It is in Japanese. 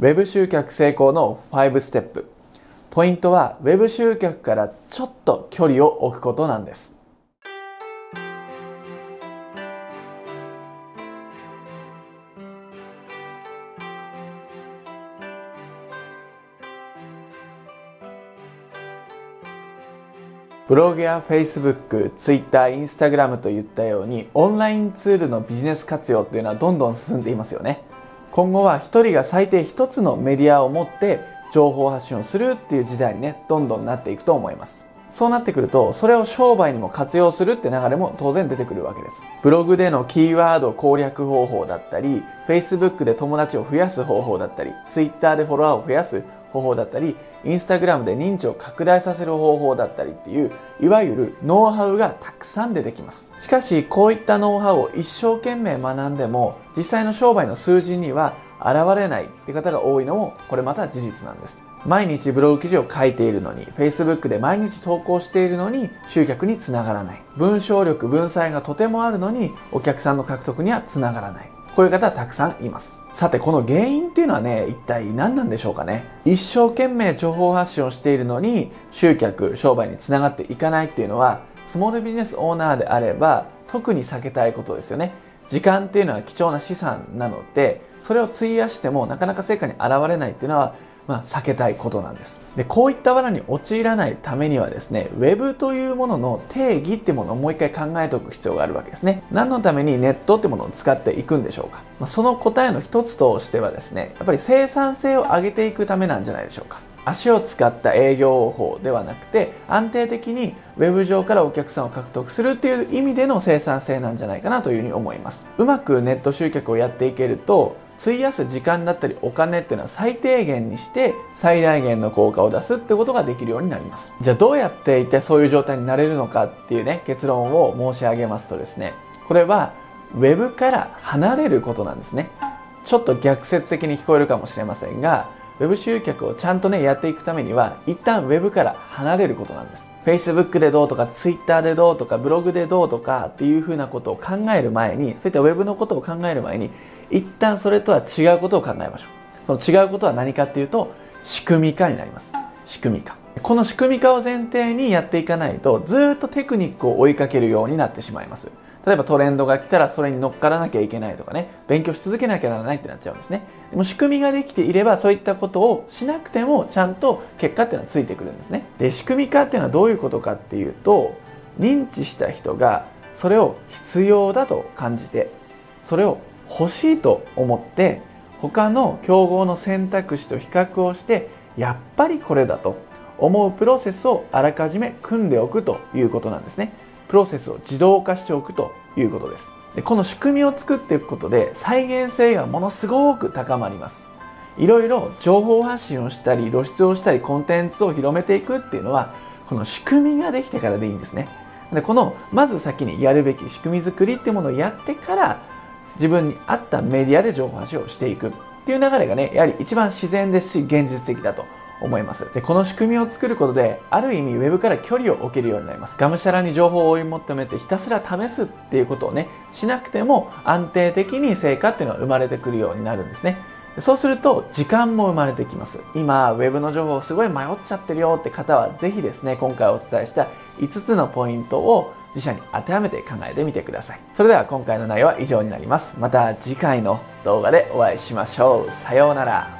Web 集客成功の5ステップポイントは Web 集客からちょっと距離を置くことなんですブログや Facebook、Twitter、Instagram といったようにオンラインツールのビジネス活用というのはどんどん進んでいますよね。今後は1人が最低1つのメディアを持って情報発信をするっていう時代にね、どんどんなっていくと思います。そうなってくると、それを商売にも活用するって流れも当然出てくるわけです。ブログでのキーワード攻略方法だったり、Facebook で友達を増やす方法だったり、Twitter でフォロワーを増やす方法だったり、インスタグラムで認知を拡大させる方法だったりっていう、いわゆるノウハウがたくさん出てきます。しかし、こういったノウハウを一生懸命学んでも、実際の商売の数字には現れないって方が多いのも、これまた事実なんです。毎日ブログ記事を書いているのに、Facebook で毎日投稿しているのに集客につながらない。文章力、文才がとてもあるのにお客さんの獲得にはつながらない。こういう方はたくさんいます。さて、この原因っていうのはね、一体何なんでしょうかね。一生懸命情報発信をしているのに、集客、商売につながっていかないっていうのは、スモールビジネスオーナーであれば、特に避けたいことですよね。時間っていうのは貴重な資産なので、それを費やしてもなかなか成果に現れないっていうのは、まあ、避けたいことなんです。で、こういった罠に陥らないためにはですね、Web というものの定義ってものをもう一回考えておく必要があるわけですね。何のためにネットってものを使っていくんでしょうか。まあ、その答えの一つとしてはですね、やっぱり生産性を上げていくためなんじゃないでしょうか。足を使った営業法ではなくて安定的に Web 上からお客さんを獲得するっていう意味での生産性なんじゃないかなというふうに思いますうまくネット集客をやっていけると費やす時間だったりお金っていうのは最低限にして最大限の効果を出すってことができるようになります。じゃあどうやっていてそういう状態になれるのかっていうね結論を申し上げますとですねこれは Web から離れることなんですね。ちょっと逆説的に聞こえるかもしれませんが Web 集客をちゃんとねやっていくためには一旦 Web から離れることなんです。Facebook でどうとか Twitter でどうとかブログでどうとかっていうふうなことを考える前にそういった Web のことを考える前に一旦それとは違うことを考えましょう。その違うことは何かっていうと仕組み化になります。仕組み化。この仕組み化を前提にやっていかないとずっとテクニックを追いかけるようになってしまいます。例えばトレンドが来たらそれに乗っからなきゃいけないとかね勉強し続けなきゃならないってなっちゃうんですね。でも仕組みができていればそういったことをしなくてもちゃんと結果っていうのはついてくるんですね。で仕組み化っていうのはどういうことかっていうと認知した人がそれを必要だと感じてそれを欲しいと思って他の競合の選択肢と比較をしてやっぱりこれだと思うプロセスをあらかじめ組んでおくということなんですね。プロセスを自動化しておくということです。でこの仕組みを作っていくことで再現性がものすごく高まります。いろいろ情報発信をしたり露出をしたりコンテンツを広めていくっていうのはこの仕組みができてからでいいんですね。でこのまず先にやるべき仕組み作りっていうものをやってから自分に合ったメディアで情報発信をしていくっていう流れがねやはり一番自然ですし現実的だと。思います。でこの仕組みを作ることである意味ウェブから距離を置けるようになります。がむしゃらに情報を追い求めてひたすら試すっていうことをねしなくても安定的に成果っていうのは生まれてくるようになるんですね。そうすると時間も生まれてきます。今ウェブの情報すごい迷っちゃってるよって方はぜひですね今回お伝えした5つのポイントを自社に当てはめて考えてみてください。それでは今回の内容は以上になります。また次回の動画でお会いしましょう。さようなら。